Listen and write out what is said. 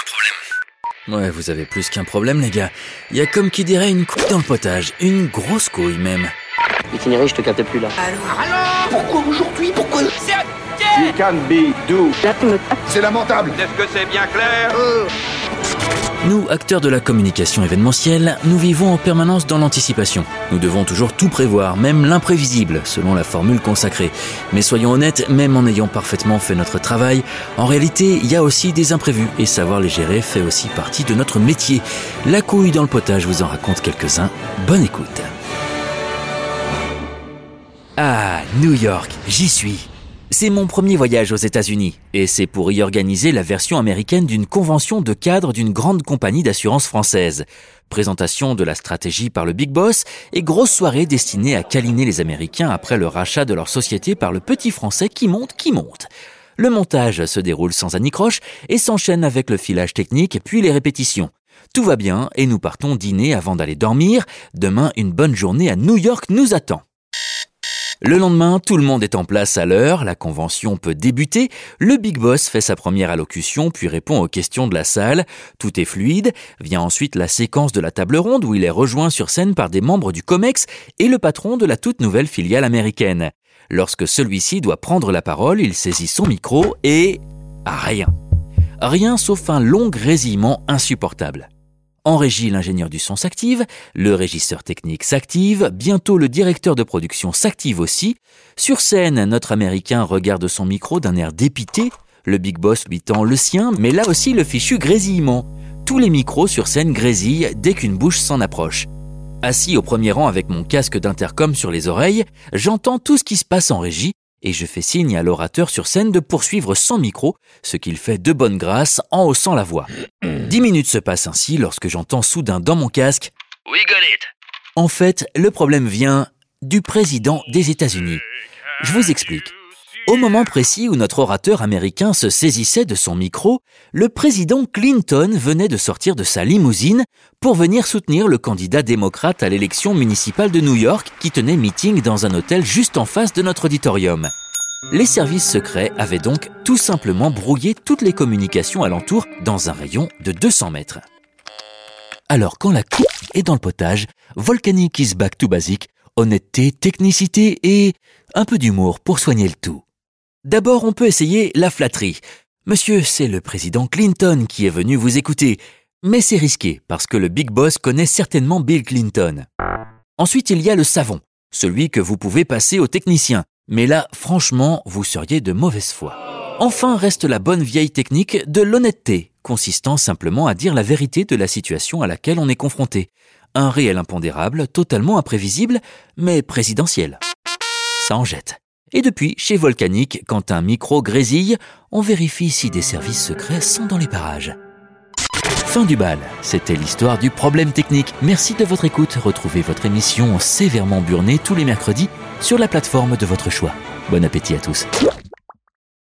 un problème. Ouais, vous avez plus qu'un problème, les gars. Il y a comme qui dirait une couille dans le potage. Une grosse couille, même. Itinéraire, je te capte plus là. Pourquoi aujourd'hui Pourquoi You can be do. C'est lamentable Est-ce que c'est bien clair? Nous, acteurs de la communication événementielle, nous vivons en permanence dans l'anticipation. Nous devons toujours tout prévoir, même l'imprévisible, selon la formule consacrée. Mais soyons honnêtes, même en ayant parfaitement fait notre travail, en réalité, il y a aussi des imprévus, et savoir les gérer fait aussi partie de notre métier. La couille dans le potage vous en raconte quelques-uns. Bonne écoute. Ah, New York, j'y suis. C'est mon premier voyage aux États-Unis et c'est pour y organiser la version américaine d'une convention de cadre d'une grande compagnie d'assurance française. Présentation de la stratégie par le Big Boss et grosse soirée destinée à câliner les Américains après le rachat de leur société par le petit Français qui monte, qui monte. Le montage se déroule sans anicroche et s'enchaîne avec le filage technique puis les répétitions. Tout va bien et nous partons dîner avant d'aller dormir. Demain, une bonne journée à New York nous attend. Le lendemain, tout le monde est en place à l'heure, la convention peut débuter, le Big Boss fait sa première allocution puis répond aux questions de la salle, tout est fluide, vient ensuite la séquence de la table ronde où il est rejoint sur scène par des membres du COMEX et le patron de la toute nouvelle filiale américaine. Lorsque celui-ci doit prendre la parole, il saisit son micro et... rien. Rien sauf un long grésillement insupportable. En régie, l'ingénieur du son s'active, le régisseur technique s'active, bientôt le directeur de production s'active aussi. Sur scène, notre Américain regarde son micro d'un air dépité, le Big Boss lui tend le sien, mais là aussi le fichu grésillement. Tous les micros sur scène grésillent dès qu'une bouche s'en approche. Assis au premier rang avec mon casque d'intercom sur les oreilles, j'entends tout ce qui se passe en régie et je fais signe à l'orateur sur scène de poursuivre sans micro, ce qu'il fait de bonne grâce en haussant la voix. Dix minutes se passent ainsi lorsque j'entends soudain dans mon casque We got it. En fait, le problème vient du président des États-Unis. Je vous explique. Au moment précis où notre orateur américain se saisissait de son micro, le président Clinton venait de sortir de sa limousine pour venir soutenir le candidat démocrate à l'élection municipale de New York qui tenait meeting dans un hôtel juste en face de notre auditorium. Les services secrets avaient donc tout simplement brouillé toutes les communications alentour dans un rayon de 200 mètres. Alors quand la coupe est dans le potage, Volcanic is back to basic, honnêteté, technicité et un peu d'humour pour soigner le tout. D'abord, on peut essayer la flatterie. Monsieur, c'est le président Clinton qui est venu vous écouter. Mais c'est risqué, parce que le Big Boss connaît certainement Bill Clinton. Ensuite, il y a le savon, celui que vous pouvez passer au technicien. Mais là, franchement, vous seriez de mauvaise foi. Enfin reste la bonne vieille technique de l'honnêteté, consistant simplement à dire la vérité de la situation à laquelle on est confronté. Un réel impondérable, totalement imprévisible, mais présidentiel. Ça en jette. Et depuis, chez Volcanic, quand un micro grésille, on vérifie si des services secrets sont dans les parages. Fin du bal, c'était l'histoire du problème technique. Merci de votre écoute. Retrouvez votre émission sévèrement burnée tous les mercredis sur la plateforme de votre choix. Bon appétit à tous.